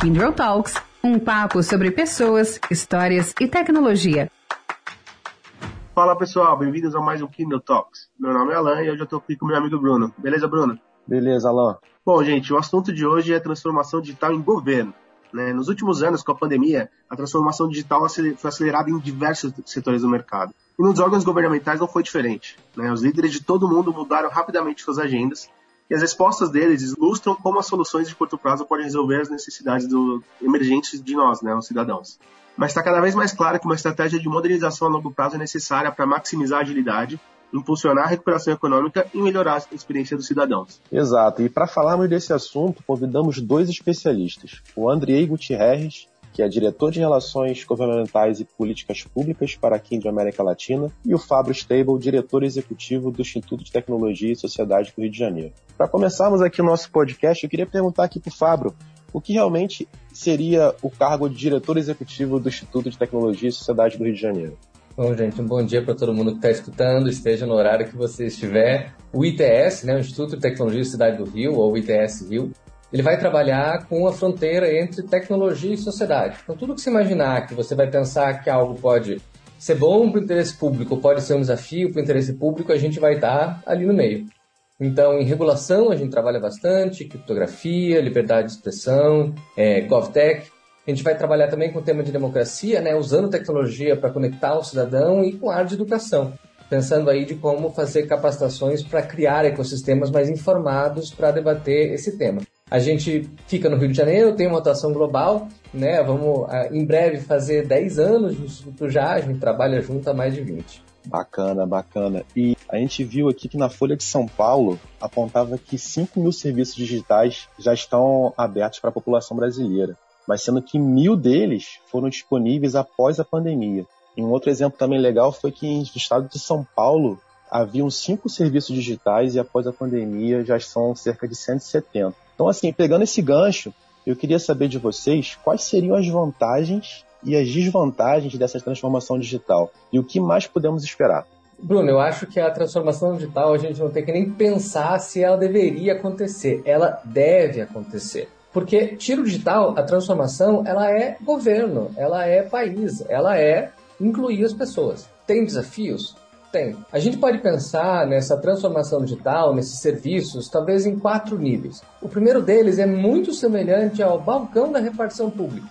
Kindle Talks, um papo sobre pessoas, histórias e tecnologia. Fala pessoal, bem-vindos a mais um Kindle Talks. Meu nome é Alan e hoje eu estou aqui com meu amigo Bruno. Beleza, Bruno? Beleza, Alan. Bom, gente, o assunto de hoje é transformação digital em governo. Né? Nos últimos anos, com a pandemia, a transformação digital foi acelerada em diversos setores do mercado. E nos órgãos governamentais não foi diferente. Né? Os líderes de todo mundo mudaram rapidamente suas agendas e as respostas deles ilustram como as soluções de curto prazo podem resolver as necessidades do, emergentes de nós, né, os cidadãos. Mas está cada vez mais claro que uma estratégia de modernização a longo prazo é necessária para maximizar a agilidade, impulsionar a recuperação econômica e melhorar a experiência dos cidadãos. Exato. E para falarmos desse assunto, convidamos dois especialistas, o Andrei Gutierrez que é diretor de Relações Governamentais e Políticas Públicas para a Kindle América Latina, e o Fábio Stable, diretor executivo do Instituto de Tecnologia e Sociedade do Rio de Janeiro. Para começarmos aqui o nosso podcast, eu queria perguntar aqui para o Fábio o que realmente seria o cargo de diretor executivo do Instituto de Tecnologia e Sociedade do Rio de Janeiro. Bom, gente, um bom dia para todo mundo que está escutando, esteja no horário que você estiver. O ITS, né, o Instituto de Tecnologia e Cidade do Rio, ou ITS Rio, ele vai trabalhar com a fronteira entre tecnologia e sociedade. Então, tudo que você imaginar que você vai pensar que algo pode ser bom para o interesse público, pode ser um desafio para o interesse público, a gente vai estar ali no meio. Então, em regulação, a gente trabalha bastante, criptografia, liberdade de expressão, é, GovTech. A gente vai trabalhar também com o tema de democracia, né, usando tecnologia para conectar o cidadão e com a área de educação, pensando aí de como fazer capacitações para criar ecossistemas mais informados para debater esse tema. A gente fica no Rio de Janeiro, tem uma atuação global, né? Vamos ah, em breve fazer 10 anos no Instituto já, a gente trabalha junto há mais de 20. Bacana, bacana. E a gente viu aqui que na Folha de São Paulo apontava que 5 mil serviços digitais já estão abertos para a população brasileira, mas sendo que mil deles foram disponíveis após a pandemia. E um outro exemplo também legal foi que no estado de São Paulo haviam cinco serviços digitais e após a pandemia já são cerca de 170. Então, assim, pegando esse gancho, eu queria saber de vocês quais seriam as vantagens e as desvantagens dessa transformação digital e o que mais podemos esperar. Bruno, eu acho que a transformação digital a gente não tem que nem pensar se ela deveria acontecer. Ela deve acontecer. Porque tiro digital, a transformação, ela é governo, ela é país, ela é incluir as pessoas. Tem desafios? Tem. A gente pode pensar nessa transformação digital, nesses serviços, talvez em quatro níveis. O primeiro deles é muito semelhante ao balcão da repartição pública.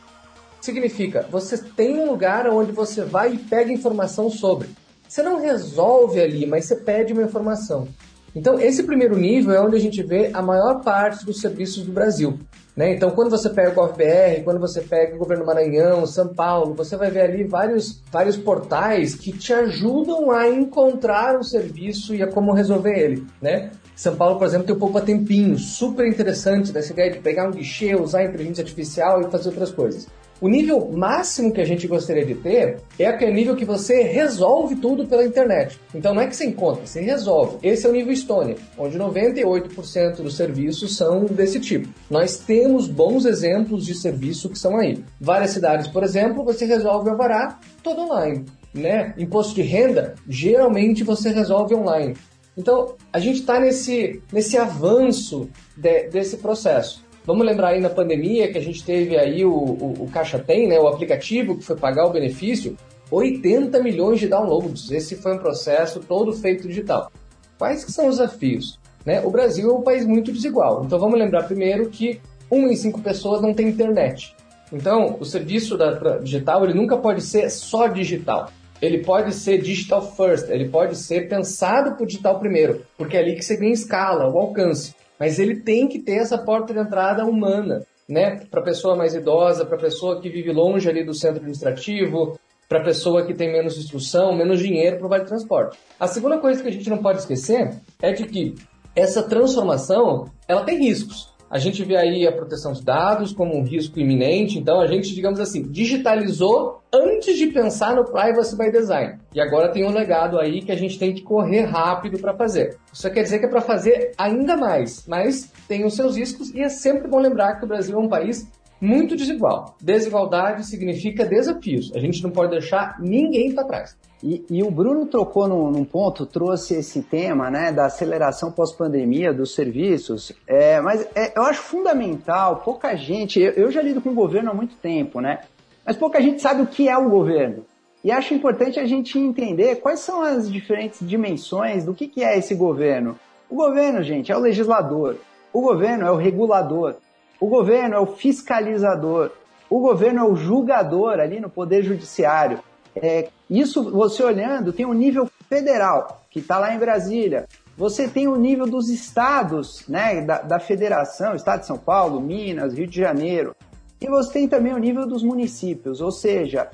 Significa, você tem um lugar onde você vai e pega informação sobre. Você não resolve ali, mas você pede uma informação. Então, esse primeiro nível é onde a gente vê a maior parte dos serviços do Brasil. Né? Então, quando você pega o GovBR, quando você pega o Governo Maranhão, São Paulo, você vai ver ali vários, vários portais que te ajudam a encontrar o serviço e a como resolver ele. Né? São Paulo, por exemplo, tem o Poupa Tempinho, super interessante dessa ideia de pegar um guichê, usar a inteligência artificial e fazer outras coisas. O nível máximo que a gente gostaria de ter é aquele nível que você resolve tudo pela internet. Então não é que você encontra, você resolve. Esse é o nível Estônia, onde 98% dos serviços são desse tipo. Nós temos bons exemplos de serviço que são aí. Várias cidades, por exemplo, você resolve o alvará todo online. Né? Imposto de renda, geralmente você resolve online. Então, a gente está nesse, nesse avanço de, desse processo. Vamos lembrar aí na pandemia que a gente teve aí o, o, o Caixa Tem, né, o aplicativo que foi pagar o benefício, 80 milhões de downloads. Esse foi um processo todo feito digital. Quais que são os desafios? Né? O Brasil é um país muito desigual. Então vamos lembrar primeiro que uma em cinco pessoas não tem internet. Então, o serviço da, digital ele nunca pode ser só digital. Ele pode ser digital first, ele pode ser pensado para o digital primeiro, porque é ali que você ganha escala, o alcance. Mas ele tem que ter essa porta de entrada humana, né? Para pessoa mais idosa, para pessoa que vive longe ali do centro administrativo, para pessoa que tem menos instrução, menos dinheiro para o vale transporte. A segunda coisa que a gente não pode esquecer é de que essa transformação ela tem riscos. A gente vê aí a proteção de dados como um risco iminente, então a gente, digamos assim, digitalizou antes de pensar no privacy by design. E agora tem um legado aí que a gente tem que correr rápido para fazer. Isso quer dizer que é para fazer ainda mais, mas tem os seus riscos e é sempre bom lembrar que o Brasil é um país muito desigual. Desigualdade significa desafios. A gente não pode deixar ninguém para trás. E, e, o Bruno tocou num, num, ponto, trouxe esse tema né, da aceleração pós-pandemia dos serviços, é, mas é, eu acho fundamental, pouca gente, eu, eu, já lido com o governo há muito tempo, né? Mas pouca gente sabe o que é o governo. E acho importante a gente entender quais são as diferentes dimensões do que, que é esse governo. O governo, gente, é o legislador, o governo é o regulador, o governo é o fiscalizador, o governo é o julgador ali no Poder Judiciário. É, isso, você olhando, tem o um nível federal, que está lá em Brasília. Você tem o nível dos estados, né, da, da federação, Estado de São Paulo, Minas, Rio de Janeiro. E você tem também o nível dos municípios, ou seja,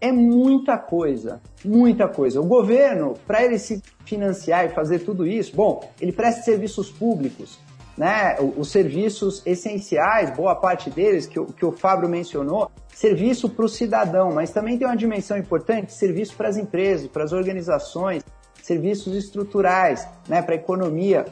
é muita coisa, muita coisa. O governo, para ele se financiar e fazer tudo isso, bom, ele presta serviços públicos, né? Os serviços essenciais, boa parte deles, que, o, que o Fábio mencionou, serviço para o cidadão, mas também tem uma dimensão importante, serviço para as empresas, para as organizações, serviços estruturais, né, para a economia.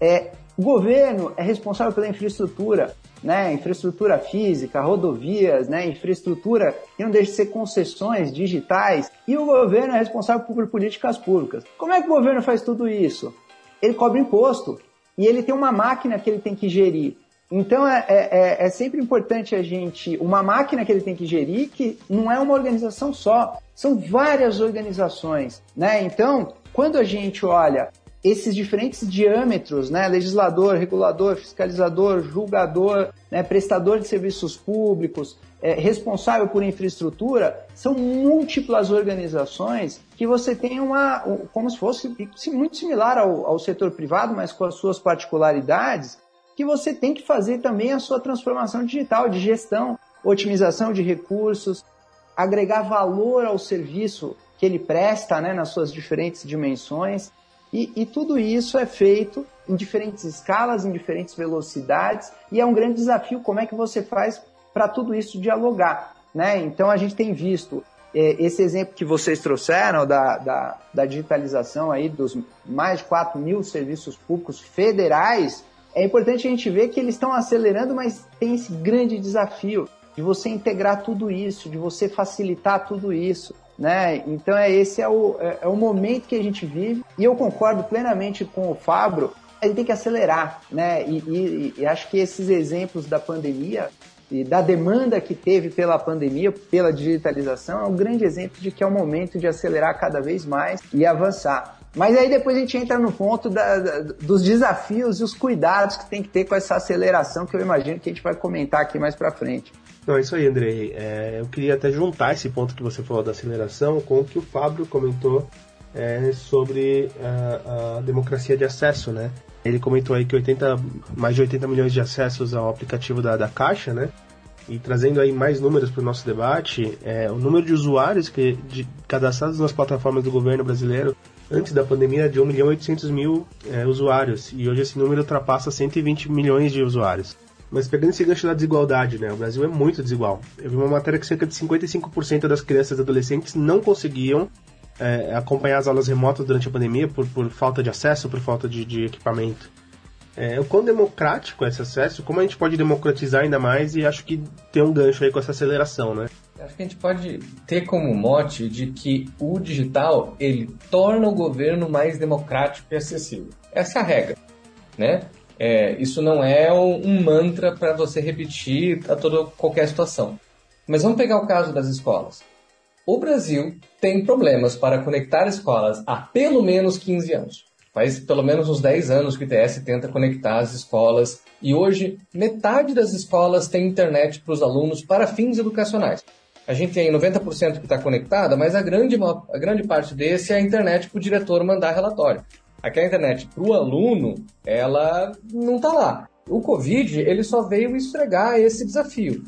É, o governo é responsável pela infraestrutura, né, infraestrutura física, rodovias, né, infraestrutura que não deixa de ser concessões digitais, e o governo é responsável por políticas públicas. Como é que o governo faz tudo isso? Ele cobra imposto e ele tem uma máquina que ele tem que gerir. Então é, é, é, é, sempre importante a gente. Uma máquina que ele tem que gerir que não é uma organização só, são várias organizações. Né? Então, quando a gente olha esses diferentes diâmetros, né, legislador, regulador, fiscalizador, julgador, né, prestador de serviços públicos, é, responsável por infraestrutura, são múltiplas organizações que você tem uma, como se fosse muito similar ao, ao setor privado, mas com as suas particularidades, que você tem que fazer também a sua transformação digital de gestão, otimização de recursos, agregar valor ao serviço que ele presta né, nas suas diferentes dimensões. E, e, tudo isso é feito em diferentes escalas, em diferentes velocidades, e é um grande desafio como é que você faz para tudo isso dialogar. Né? Então a gente tem visto é, esse exemplo que vocês trouxeram da, da, da digitalização aí dos mais de 4 mil serviços públicos federais, é importante a gente ver que eles estão acelerando, mas tem esse grande desafio de você integrar tudo isso, de você facilitar tudo isso. Né? Então é esse é o, é, é o momento que a gente vive e eu concordo plenamente com o Fabro, ele tem que acelerar, né? E, e, e acho que esses exemplos da pandemia e da demanda que teve pela pandemia, pela digitalização, é um grande exemplo de que é o momento de acelerar cada vez mais e avançar. Mas aí depois a gente entra no ponto da, da, dos desafios e os cuidados que tem que ter com essa aceleração que eu imagino que a gente vai comentar aqui mais para frente. Não, é isso aí, Andrei. É, eu queria até juntar esse ponto que você falou da aceleração com o que o Fábio comentou é, sobre a, a, democracia de acesso, né? Ele comentou aí que 80, mais de 80 milhões de acessos ao aplicativo da, da Caixa, né? E trazendo aí mais números para o nosso debate, é, o número de usuários que, de, cadastrados nas plataformas do governo brasileiro antes da pandemia de 1 milhão e 800 mil é, usuários, e hoje esse número ultrapassa 120 milhões de usuários. Mas pegando esse gancho da desigualdade, né? O Brasil é muito desigual. Eu vi uma matéria que cerca de 55% das crianças e adolescentes não conseguiam é, acompanhar as aulas remotas durante a pandemia por, por falta de acesso, por falta de, de equipamento. É, o quão democrático é esse acesso, como a gente pode democratizar ainda mais e acho que tem um gancho aí com essa aceleração, né? Acho que a gente pode ter como mote de que o digital ele torna o governo mais democrático e acessível. Essa é a regra, né? É, isso não é um mantra para você repetir a toda qualquer situação. Mas vamos pegar o caso das escolas. O Brasil tem problemas para conectar escolas há pelo menos 15 anos. Faz pelo menos uns 10 anos que o ITS tenta conectar as escolas e hoje metade das escolas tem internet para os alunos para fins educacionais a gente tem 90% que está conectada, mas a grande, a grande parte desse é a internet para o diretor mandar relatório. Aqui a internet para o aluno, ela não está lá. O Covid, ele só veio esfregar esse desafio.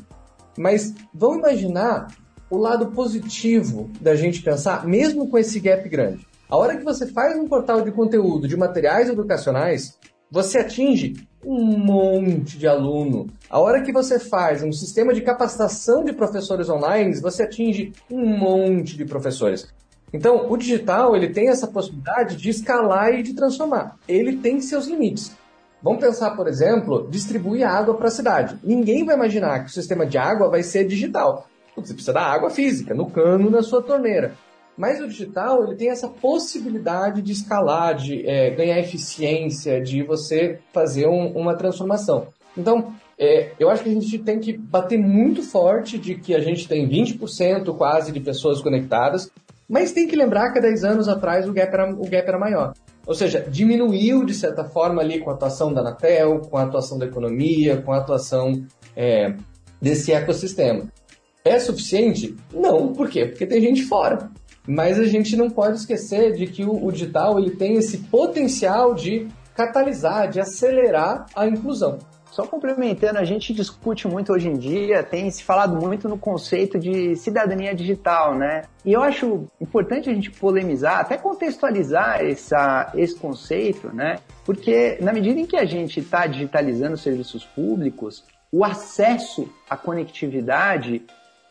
Mas vamos imaginar o lado positivo da gente pensar, mesmo com esse gap grande. A hora que você faz um portal de conteúdo de materiais educacionais, você atinge um monte de aluno. A hora que você faz um sistema de capacitação de professores online, você atinge um monte de professores. Então, o digital ele tem essa possibilidade de escalar e de transformar. Ele tem seus limites. Vamos pensar, por exemplo, distribuir água para a cidade. Ninguém vai imaginar que o sistema de água vai ser digital. Você precisa da água física, no cano, na sua torneira. Mas o digital ele tem essa possibilidade de escalar, de é, ganhar eficiência, de você fazer um, uma transformação. Então, é, eu acho que a gente tem que bater muito forte de que a gente tem 20% quase de pessoas conectadas, mas tem que lembrar que há 10 anos atrás o gap era, o gap era maior. Ou seja, diminuiu de certa forma ali com a atuação da Anatel, com a atuação da economia, com a atuação é, desse ecossistema. É suficiente? Não, por quê? Porque tem gente fora. Mas a gente não pode esquecer de que o, o digital ele tem esse potencial de catalisar, de acelerar a inclusão. Só complementando, a gente discute muito hoje em dia, tem se falado muito no conceito de cidadania digital, né? E eu acho importante a gente polemizar, até contextualizar essa, esse conceito, né? Porque na medida em que a gente está digitalizando serviços públicos, o acesso à conectividade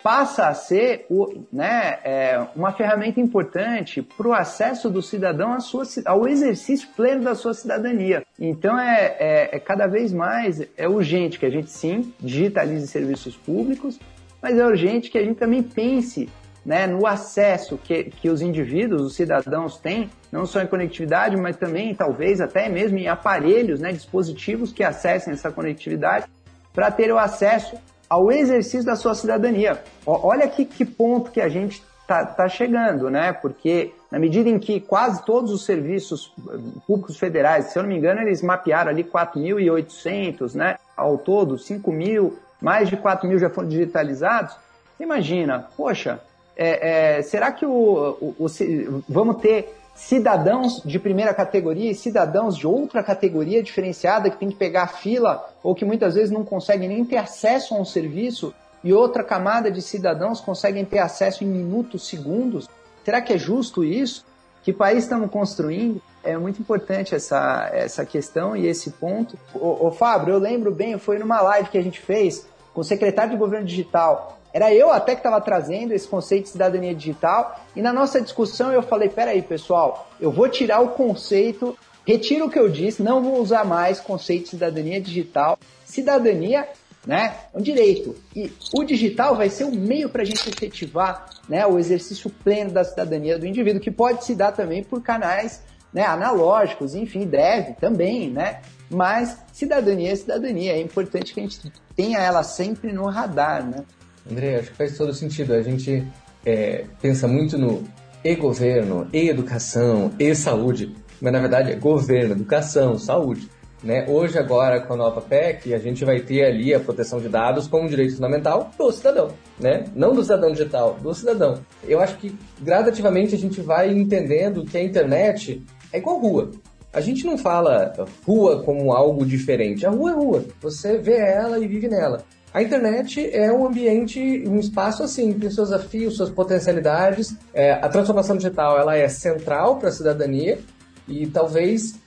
passa a ser o, né, é, uma ferramenta importante para o acesso do cidadão sua, ao exercício pleno da sua cidadania. Então é, é, é, cada vez mais é urgente que a gente sim digitalize serviços públicos, mas é urgente que a gente também pense né, no acesso que, que os indivíduos, os cidadãos têm, não só em conectividade, mas também talvez até mesmo em aparelhos, né, dispositivos que acessem essa conectividade, para ter o acesso ao exercício da sua cidadania. Olha que, que ponto que a gente está tá chegando, né? Porque na medida em que quase todos os serviços eh, públicos federais, se eu não me engano, eles mapearam ali 4.800, né? Ao todo, 5 mil, mais de 4 mil já foram digitalizados. Imagina, poxa, é, é, será que o, o, o, vamos ter cidadãos de primeira categoria e cidadãos de outra categoria diferenciada que tem que pegar fila ou que muitas vezes não conseguem nem ter acesso a um serviço e outra camada de cidadãos conseguem ter acesso em minutos, segundos. Será que é justo isso? Que país estamos construindo? É muito importante essa, essa questão e esse ponto. O, Fábio, eu lembro bem, foi numa live que a gente fez com o secretário de governo digital era eu até que estava trazendo esse conceito de cidadania digital e na nossa discussão eu falei, peraí pessoal, eu vou tirar o conceito, retiro o que eu disse, não vou usar mais conceito de cidadania digital. Cidadania né? É um direito. E o digital vai ser um meio para a gente efetivar né, o exercício pleno da cidadania do indivíduo, que pode se dar também por canais né, analógicos, enfim, deve também, né? Mas cidadania é cidadania, é importante que a gente tenha ela sempre no radar, né? André, acho que faz todo sentido. A gente é, pensa muito no e-governo, e-educação, e-saúde, mas na verdade é governo, educação, saúde. Né? Hoje, agora, com a nova PEC, a gente vai ter ali a proteção de dados como um direito fundamental do cidadão, né? Não do cidadão digital, do cidadão. Eu acho que gradativamente a gente vai entendendo que a internet é igual rua. A gente não fala rua como algo diferente. A rua é rua. Você vê ela e vive nela. A internet é um ambiente, um espaço assim, tem seus desafios, suas potencialidades. É, a transformação digital ela é central para a cidadania e talvez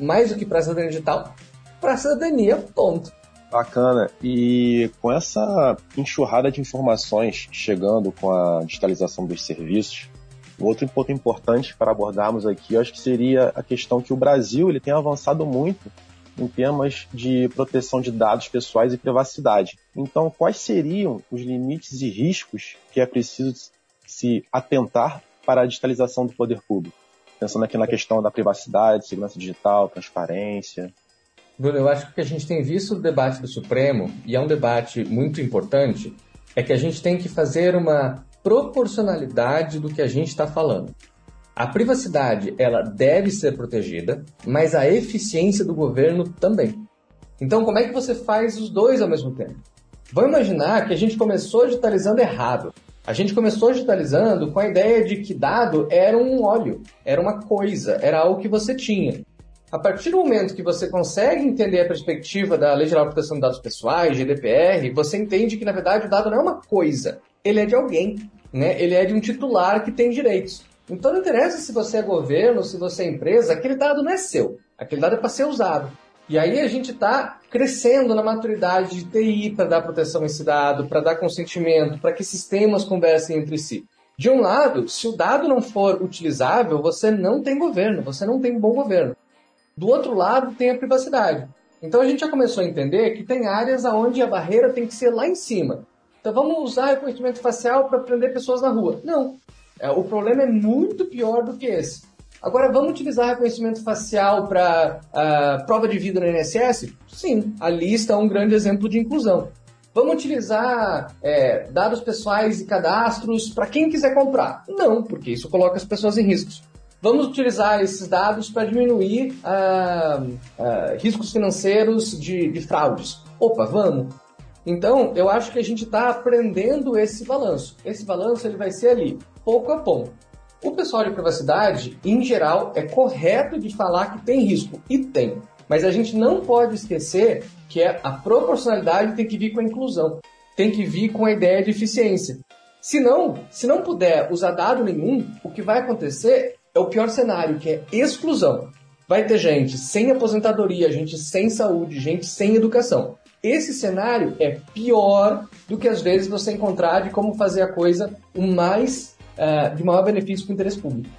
mais do que para a cidadania digital, para a cidadania, ponto. Bacana. E com essa enxurrada de informações chegando com a digitalização dos serviços, outro ponto importante para abordarmos aqui, eu acho que seria a questão que o Brasil ele tem avançado muito em temas de proteção de dados pessoais e privacidade. Então, quais seriam os limites e riscos que é preciso se atentar para a digitalização do poder público? Pensando aqui na questão da privacidade, segurança digital, transparência. Bruno, eu acho que o que a gente tem visto no debate do Supremo, e é um debate muito importante, é que a gente tem que fazer uma proporcionalidade do que a gente está falando. A privacidade, ela deve ser protegida, mas a eficiência do governo também. Então, como é que você faz os dois ao mesmo tempo? Vamos imaginar que a gente começou digitalizando errado. A gente começou digitalizando com a ideia de que dado era um óleo, era uma coisa, era algo que você tinha. A partir do momento que você consegue entender a perspectiva da Lei Geral de Proteção de Dados Pessoais, GDPR, você entende que, na verdade, o dado não é uma coisa, ele é de alguém, né? ele é de um titular que tem direitos. Então não interessa se você é governo, se você é empresa, aquele dado não é seu. Aquele dado é para ser usado. E aí a gente está crescendo na maturidade de TI para dar proteção a esse dado, para dar consentimento, para que sistemas conversem entre si. De um lado, se o dado não for utilizável, você não tem governo, você não tem bom governo. Do outro lado, tem a privacidade. Então a gente já começou a entender que tem áreas onde a barreira tem que ser lá em cima. Então vamos usar reconhecimento facial para prender pessoas na rua. Não. É, o problema é muito pior do que esse. Agora, vamos utilizar reconhecimento facial para uh, ah, prova de vida no INSS? Sim, ali está um grande exemplo de inclusão. Vamos utilizar é, dados pessoais e cadastros para quem quiser comprar? Não, porque isso coloca as pessoas em riscos. Vamos utilizar esses dados para diminuir uh, uh, riscos financeiros de, de fraudes? Opa, vamos. Então, eu acho que a gente está aprendendo esse balanço. Esse balanço ele vai ser ali, pouco a pouco. O pessoal de privacidade, em geral, é correto de falar que tem risco, e tem. Mas a gente não pode esquecer que é a proporcionalidade tem que vir com a inclusão, tem que vir com a ideia de eficiência. Se não, se não puder usar dado nenhum, o que vai acontecer é o pior cenário, que é exclusão. Vai ter gente sem aposentadoria, gente sem saúde, gente sem educação. Esse cenário é pior do que às vezes você encontrar de como fazer a coisa o mais uh, de maior benefício para o interesse público.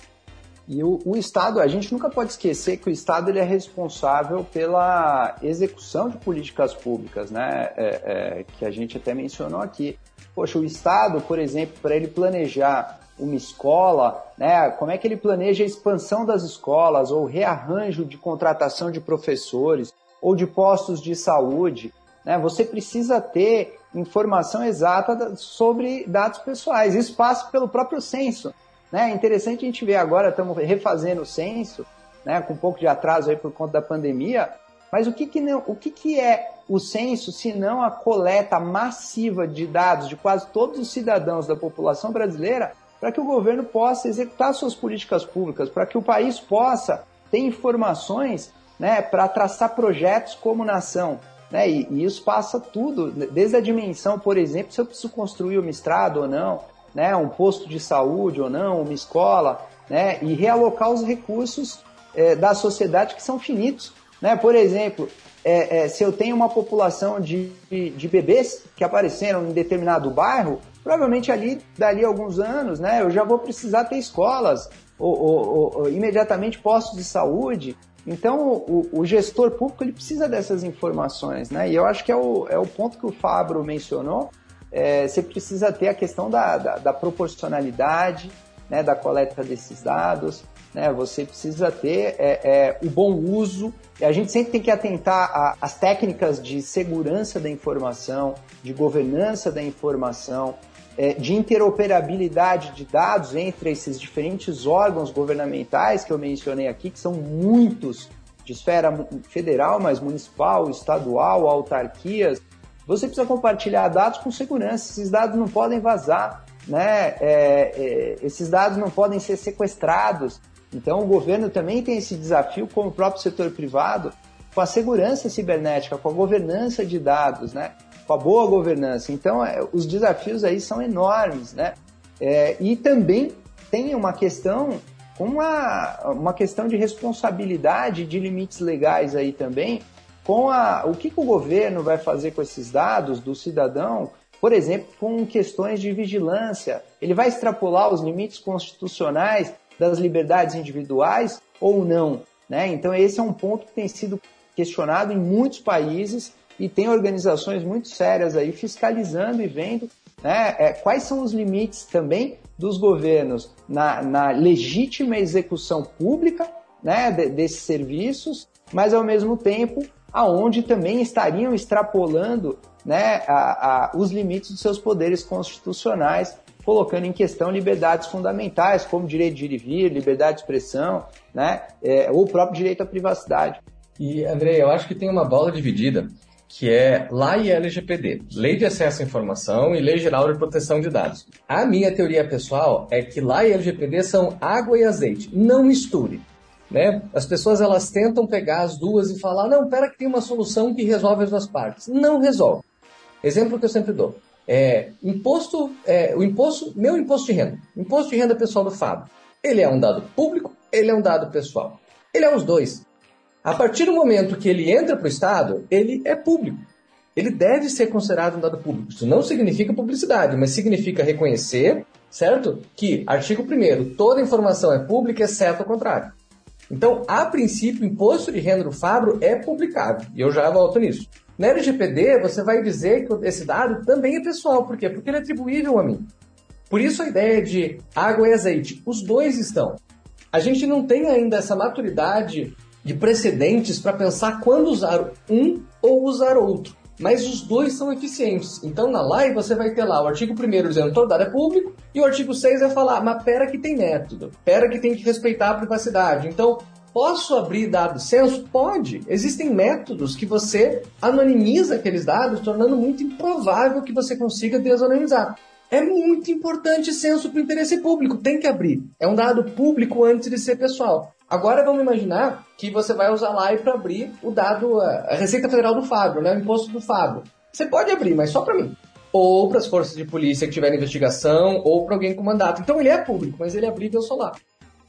E o, o, Estado, a gente nunca pode esquecer que o Estado ele é responsável pela execução de políticas públicas, né? É, é, que a gente até mencionou aqui. Poxa, o Estado, por exemplo, para ele planejar uma escola, né? Como é que ele planeja a expansão das escolas ou rearranjo de contratação de professores ou de postos de saúde, né? Você precisa ter informação exata sobre dados pessoais. Isso passa pelo próprio censo. Né? É interessante a gente ver agora, estamos refazendo o censo, né, com um pouco de atraso aí por conta da pandemia, mas o que, que, o que, que é o censo se não a coleta massiva de dados de quase todos os cidadãos da população brasileira para que o governo possa executar suas políticas públicas, para que o país possa ter informações né, para traçar projetos como nação. Né? E, e, isso passa tudo, desde a dimensão, por exemplo, se eu preciso construir uma estrada ou não, né? um posto de saúde ou não, uma escola, né? e realocar os recursos é, da sociedade que são finitos. Né? Por exemplo, é, é, se eu tenho uma população de, de, de, bebês que apareceram em determinado bairro, provavelmente ali, dali a alguns anos, né, eu já vou precisar ter escolas, ou, ou, ou imediatamente postos de saúde, então, o, o, gestor público ele precisa dessas informações, né? E eu acho que é o, é o ponto que o Fabro mencionou. É, você precisa ter a questão da, da, da, proporcionalidade, né, da coleta desses dados, né? Você precisa ter é, é, o bom uso. E a gente sempre tem que atentar às técnicas de segurança da informação, de governança da informação, é, de interoperabilidade de dados entre esses diferentes órgãos governamentais que eu mencionei aqui, que são muitos de esfera federal, mas municipal, estadual, autarquias, você precisa compartilhar dados com segurança. Esses dados não podem vazar, né? É, é, esses dados não podem ser sequestrados. Então, o governo também tem esse desafio, como o próprio setor privado, com a segurança cibernética, com a governança de dados, né? com a boa governança. Então, é, os desafios aí são enormes, né? É, e também tem uma questão, uma, uma questão de responsabilidade, de limites legais aí também, com a, o que, que o governo vai fazer com esses dados do cidadão, por exemplo, com questões de vigilância. Ele vai extrapolar os limites constitucionais das liberdades individuais ou não? Né? Então, esse é um ponto que tem sido questionado em muitos países e tem organizações muito sérias aí fiscalizando e vendo né, é, quais são os limites também dos governos na, na legítima execução pública né, de, desses serviços, mas ao mesmo tempo aonde também estariam extrapolando né, a, a, os limites dos seus poderes constitucionais, colocando em questão liberdades fundamentais, como direito de ir e vir, liberdade de expressão, né, é, ou o próprio direito à privacidade. E, André, eu acho que tem uma bola dividida que é LAI e LGPD, Lei de Acesso à Informação e Lei Geral de Proteção de Dados. A minha teoria pessoal é que LAI e LGPD são água e azeite, não misture. Né? As pessoas elas tentam pegar as duas e falar, não, pera que tem uma solução que resolve as duas partes. Não resolve. Exemplo que eu sempre dou. É, imposto, é, o imposto, meu imposto de renda, imposto de renda pessoal do Fábio, ele é um dado público, ele é um dado pessoal. Ele é os dois. A partir do momento que ele entra para o Estado, ele é público. Ele deve ser considerado um dado público. Isso não significa publicidade, mas significa reconhecer, certo? Que, artigo 1 toda informação é pública, exceto o contrário. Então, a princípio, o imposto de renda do Fabro é publicado, e eu já volto nisso. Na LGPD, você vai dizer que esse dado também é pessoal. Por quê? Porque ele é atribuível a mim. Por isso a ideia de água e azeite, os dois estão. A gente não tem ainda essa maturidade de precedentes para pensar quando usar um ou usar outro. Mas os dois são eficientes. Então na live você vai ter lá o artigo 1 dizendo todo dado é público e o artigo 6 vai falar, mas pera que tem método, pera que tem que respeitar a privacidade. Então Posso abrir dados censo? Pode. Existem métodos que você anonimiza aqueles dados, tornando muito improvável que você consiga desanonimizar. É muito importante censo para o interesse público, tem que abrir. É um dado público antes de ser pessoal. Agora vamos imaginar que você vai usar lá para abrir o dado, a Receita Federal do Fábio, né, o imposto do Fábio. Você pode abrir, mas só para mim. Ou para as forças de polícia que tiverem investigação, ou para alguém com mandato. Então ele é público, mas ele é abrível só lá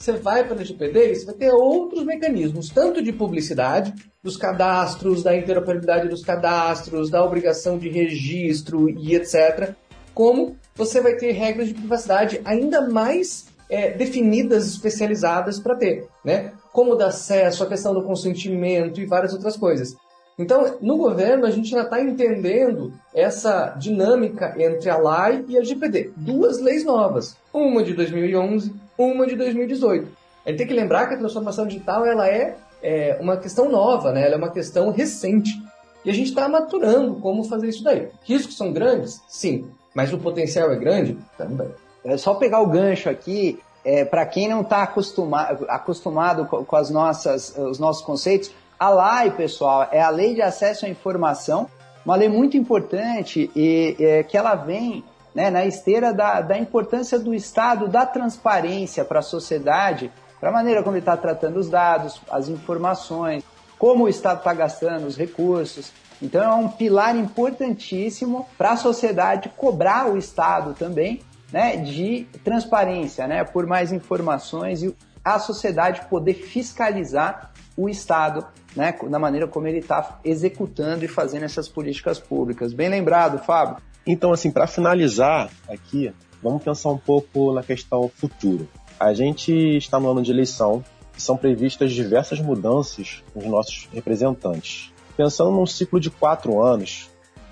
você vai para o LGPD, você vai ter outros mecanismos, tanto de publicidade, dos cadastros, da interoperabilidade dos cadastros, da obrigação de registro e etc., como você vai ter regras de privacidade ainda mais é, definidas, especializadas para ter, né? Como dar acesso, a questão do consentimento e várias outras coisas. Então, no governo, a gente já está entendendo essa dinâmica entre a LAI e a GPD. Duas leis novas, uma de 2011, uma de 2018. A gente tem que lembrar que a transformação digital ela é, é uma questão nova, né? ela é uma questão recente. E a gente está maturando como fazer isso daí. Riscos são grandes? Sim. Mas o potencial é grande? Também. É só pegar o gancho aqui, é, para quem não está acostuma, acostumado com, com as nossas, os nossos conceitos, a LAI, pessoal, é a Lei de Acesso à Informação, uma lei muito importante e é, que ela vem né, na esteira da, da importância do Estado, da transparência para a sociedade, para a maneira como ele está tratando os dados, as informações, como o Estado está gastando os recursos. Então é um pilar importantíssimo para a sociedade cobrar o Estado também né, de transparência, né, por mais informações e a sociedade poder fiscalizar o Estado, né, na maneira como ele está executando e fazendo essas políticas públicas. Bem lembrado, Fábio. Então, assim, para finalizar aqui, vamos pensar um pouco na questão futuro. A gente está no ano de eleição e são previstas diversas mudanças nos nossos representantes. Pensando num ciclo de quatro anos,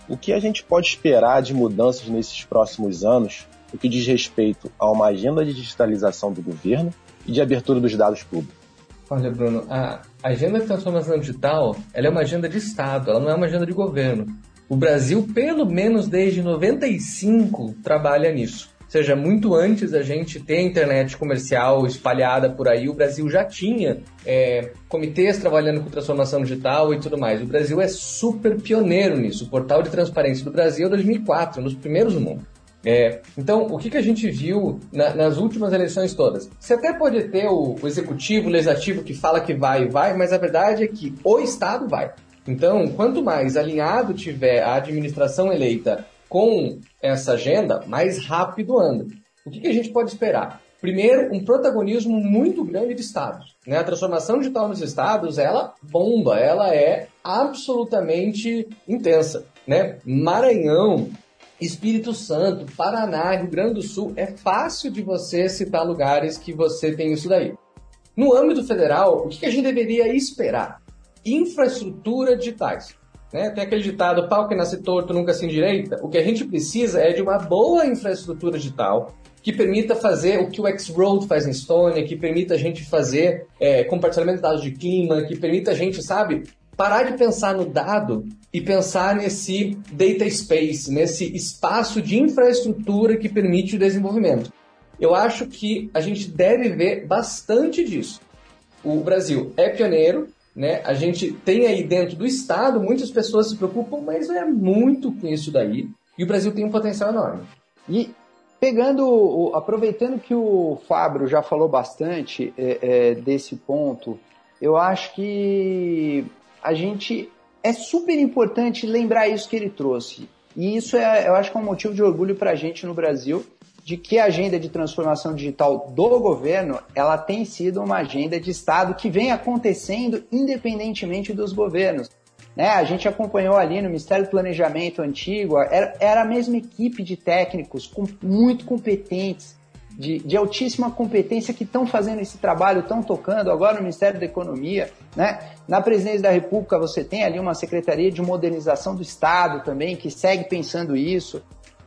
o que a gente pode esperar de mudanças nesses próximos anos no que diz respeito a uma agenda de digitalização do governo e de abertura dos dados públicos? Olha, Bruno, a agenda de transformação digital ela é uma agenda de Estado, ela não é uma agenda de governo. O Brasil, pelo menos desde 95, trabalha nisso. Ou seja, muito antes da gente ter a internet comercial espalhada por aí, o Brasil já tinha é, comitês trabalhando com transformação digital e tudo mais. O Brasil é super pioneiro nisso. O portal de transparência do Brasil é 2004, um dos primeiros no mundo. É, então, o que, que a gente viu na, nas últimas eleições todas? Você até pode ter o, o executivo, o legislativo que fala que vai e vai, mas a verdade é que o Estado vai. Então, quanto mais alinhado tiver a administração eleita com essa agenda, mais rápido anda. O que, que a gente pode esperar? Primeiro, um protagonismo muito grande de estados. Né? A transformação digital nos estados, ela bomba, ela é absolutamente intensa. Né? Maranhão, Espírito Santo, Paraná, Rio Grande do Sul, é fácil de você citar lugares que você tem isso daí. No âmbito federal, o que a gente deveria esperar? Infraestrutura digitais. Né? Tem aquele ditado, pau que nasce torto nunca se endireita. O que a gente precisa é de uma boa infraestrutura digital que permita fazer o que o X-Road faz na Estônia, que permita a gente fazer é, compartilhamento de dados de clima, que permita a gente, sabe, parar de pensar no dado e pensar nesse data space, nesse espaço de infraestrutura que permite o desenvolvimento. Eu acho que a gente deve ver bastante disso. O Brasil é pioneiro, né? A gente tem aí dentro do Estado, muitas pessoas se preocupam, mas é muito com isso daí. E o Brasil tem um potencial enorme. E pegando, aproveitando que o Fábio já falou bastante é, é, desse ponto, eu acho que a gente é super importante lembrar isso que ele trouxe. E isso é, eu acho que é um motivo de orgulho para a gente no Brasil, de que a agenda de transformação digital do governo, ela tem sido uma agenda de Estado que vem acontecendo independentemente dos governos. Né? A gente acompanhou ali no Ministério do Planejamento antigo, era, era a mesma equipe de técnicos com, muito competentes, de, de altíssima competência que estão fazendo esse trabalho, estão tocando agora no Ministério da Economia. Né? Na Presidência da República você tem ali uma Secretaria de Modernização do Estado também, que segue pensando isso.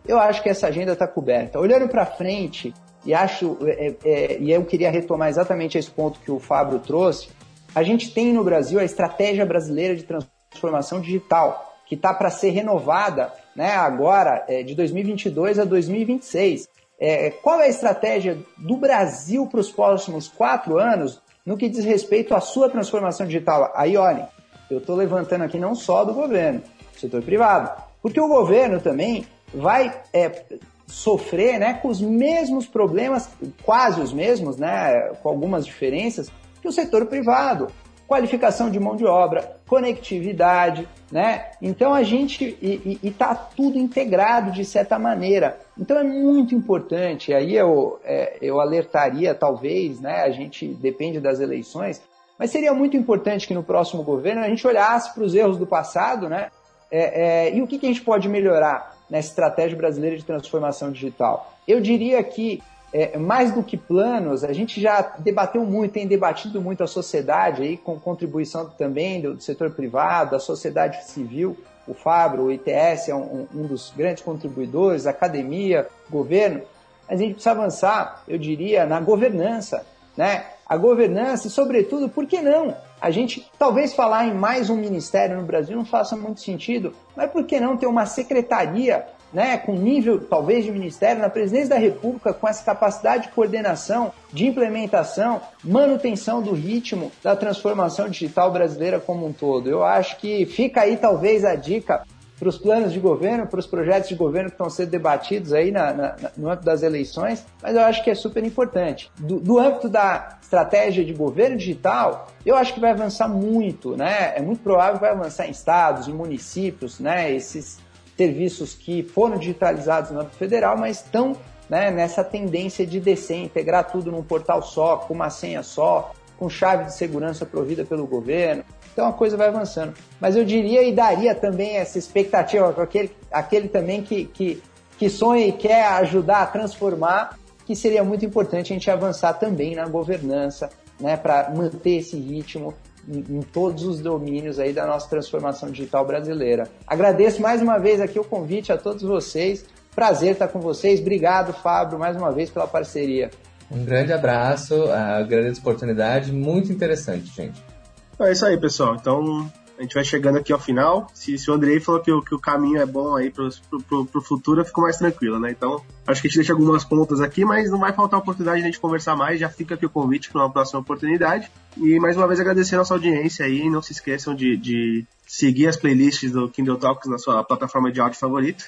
Eu acho que essa agenda está coberta. Olhando para frente, e acho, é, é, e eu queria retomar exatamente esse ponto que o Fábio trouxe, a gente tem no Brasil a Estratégia Brasileira de Transformação Digital, que está para ser renovada né, agora, é, de 2022 a 2026. É, qual é a estratégia do Brasil para os próximos quatro anos no que diz respeito à sua transformação digital? Aí, olhem, eu estou levantando aqui não só do governo, do setor privado, porque o governo também vai é, sofrer né, com os mesmos problemas, quase os mesmos, né, com algumas diferenças, que o setor privado qualificação de mão de obra, conectividade, né? Então a gente e está tudo integrado de certa maneira. Então é muito importante. Aí eu é, eu alertaria talvez, né? A gente depende das eleições, mas seria muito importante que no próximo governo a gente olhasse para os erros do passado, né? É, é, e o que, que a gente pode melhorar nessa estratégia brasileira de transformação digital? Eu diria que é, mais do que planos, a gente já debateu muito, tem debatido muito a sociedade aí, com contribuição também do, setor privado, da sociedade civil. O Fabro, o ITS é um, um dos grandes contribuidores, academia, governo. Mas a gente precisa avançar, eu diria, na governança, né? A governança e, sobretudo, por que não? A gente talvez falar em mais um ministério no Brasil não faça muito sentido, mas por que não ter uma secretaria né, com nível talvez de ministério, na presidência da República, com essa capacidade de coordenação, de implementação, manutenção do ritmo da transformação digital brasileira como um todo. Eu acho que fica aí talvez a dica para os planos de governo, para os projetos de governo que estão sendo debatidos aí na, na, no âmbito das eleições, mas eu acho que é super importante. Do, do, âmbito da estratégia de governo digital, eu acho que vai avançar muito, né? É muito provável que vai avançar em estados, em municípios, né? Esses serviços que foram digitalizados no âmbito federal, mas estão né, nessa tendência de descer, integrar tudo num portal só, com uma senha só, com chave de segurança provida pelo governo. Então a coisa vai avançando. Mas eu diria e daria também essa expectativa para aquele, aquele também que, que, que sonha e quer ajudar a transformar, que seria muito importante a gente avançar também na governança, né, para manter esse ritmo em, todos os domínios aí da nossa transformação digital brasileira. Agradeço mais uma vez aqui o convite a todos vocês. Prazer estar com vocês. Obrigado, Fábio, mais uma vez pela parceria. Um grande abraço, agradeço a oportunidade, muito interessante, gente. É isso aí, pessoal. Então, a gente vai chegando aqui ao final. Se, se o Andrei falou que o, que o caminho é bom aí pro, pro, pro futuro, eu fico mais tranquilo, né? Então, acho que a gente deixa algumas pontas aqui, mas não vai faltar oportunidade de a gente conversar mais. Já fica aqui o convite para uma próxima oportunidade. E mais uma vez agradecer a nossa audiência aí. Não se esqueçam de, de seguir as playlists do Kindle Talks na sua plataforma de áudio favorito.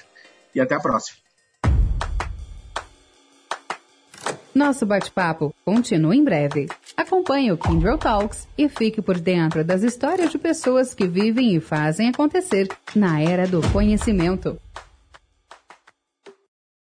E até a próxima. Nosso bate-papo continua em breve. Acompanhe o Kindle Talks e fique por dentro das histórias de pessoas que vivem e fazem acontecer na era do conhecimento.